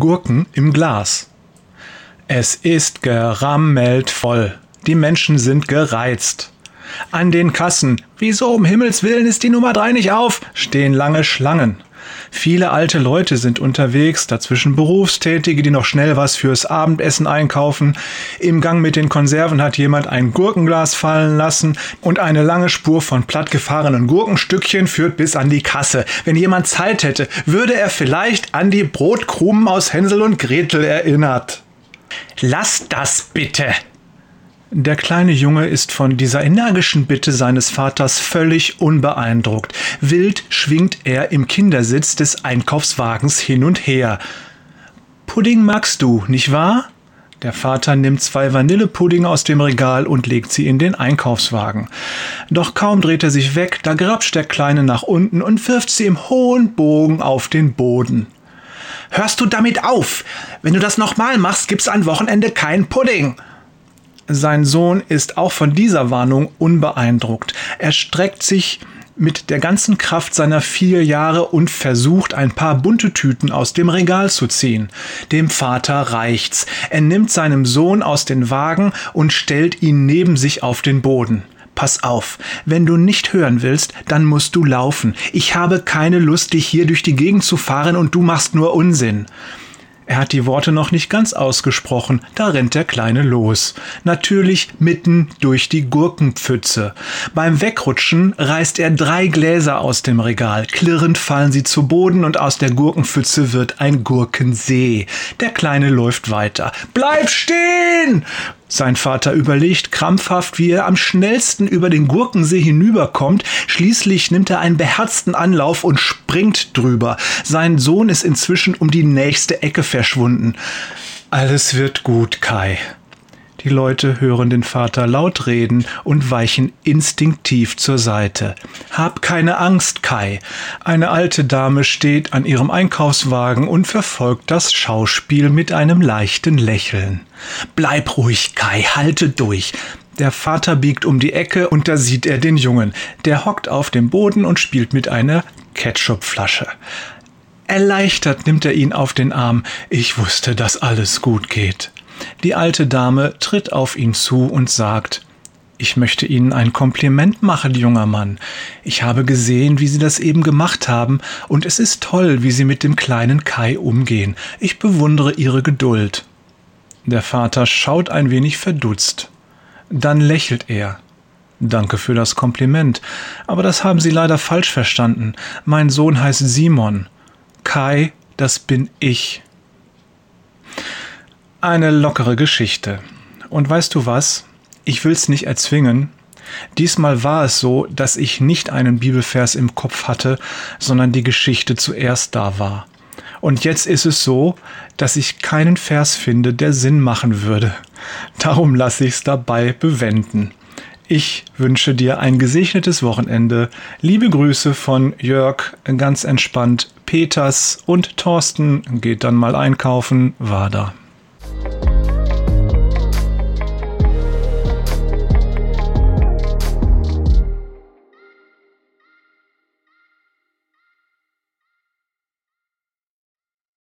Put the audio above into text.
Gurken im Glas. Es ist gerammelt voll. Die Menschen sind gereizt. An den Kassen, wieso um Himmels willen ist die Nummer drei nicht auf, stehen lange Schlangen. Viele alte Leute sind unterwegs, dazwischen Berufstätige, die noch schnell was fürs Abendessen einkaufen. Im Gang mit den Konserven hat jemand ein Gurkenglas fallen lassen und eine lange Spur von plattgefahrenen Gurkenstückchen führt bis an die Kasse. Wenn jemand Zeit hätte, würde er vielleicht an die Brotkrumen aus Hänsel und Gretel erinnert. Lass das bitte, der kleine Junge ist von dieser energischen Bitte seines Vaters völlig unbeeindruckt. Wild schwingt er im Kindersitz des Einkaufswagens hin und her. Pudding magst du, nicht wahr? Der Vater nimmt zwei Vanillepudding aus dem Regal und legt sie in den Einkaufswagen. Doch kaum dreht er sich weg, da grapscht der Kleine nach unten und wirft sie im hohen Bogen auf den Boden. Hörst du damit auf? Wenn du das nochmal machst, gibt's an Wochenende keinen Pudding. Sein Sohn ist auch von dieser Warnung unbeeindruckt. Er streckt sich mit der ganzen Kraft seiner vier Jahre und versucht, ein paar bunte Tüten aus dem Regal zu ziehen. Dem Vater reicht's. Er nimmt seinem Sohn aus den Wagen und stellt ihn neben sich auf den Boden. Pass auf, wenn du nicht hören willst, dann musst du laufen. Ich habe keine Lust, dich hier durch die Gegend zu fahren und du machst nur Unsinn. Er hat die Worte noch nicht ganz ausgesprochen, da rennt der Kleine los. Natürlich mitten durch die Gurkenpfütze. Beim Wegrutschen reißt er drei Gläser aus dem Regal. Klirrend fallen sie zu Boden und aus der Gurkenpfütze wird ein Gurkensee. Der Kleine läuft weiter. Bleib stehen! Sein Vater überlegt krampfhaft, wie er am schnellsten über den Gurkensee hinüberkommt. Schließlich nimmt er einen beherzten Anlauf und springt drüber. Sein Sohn ist inzwischen um die nächste Ecke verschwunden. Alles wird gut, Kai. Die Leute hören den Vater laut reden und weichen instinktiv zur Seite. Hab keine Angst, Kai. Eine alte Dame steht an ihrem Einkaufswagen und verfolgt das Schauspiel mit einem leichten Lächeln. Bleib ruhig, Kai, halte durch. Der Vater biegt um die Ecke und da sieht er den Jungen. Der hockt auf dem Boden und spielt mit einer Ketchupflasche. Erleichtert nimmt er ihn auf den Arm. Ich wusste, dass alles gut geht. Die alte Dame tritt auf ihn zu und sagt Ich möchte Ihnen ein Kompliment machen, junger Mann. Ich habe gesehen, wie Sie das eben gemacht haben, und es ist toll, wie Sie mit dem kleinen Kai umgehen. Ich bewundere Ihre Geduld. Der Vater schaut ein wenig verdutzt. Dann lächelt er. Danke für das Kompliment, aber das haben Sie leider falsch verstanden. Mein Sohn heißt Simon. Kai, das bin ich. Eine lockere Geschichte. Und weißt du was? Ich will's nicht erzwingen. Diesmal war es so, dass ich nicht einen Bibelvers im Kopf hatte, sondern die Geschichte zuerst da war. Und jetzt ist es so, dass ich keinen Vers finde, der Sinn machen würde. Darum lasse ich's dabei bewenden. Ich wünsche dir ein gesegnetes Wochenende. Liebe Grüße von Jörg, ganz entspannt, Peters und Thorsten geht dann mal einkaufen, war da.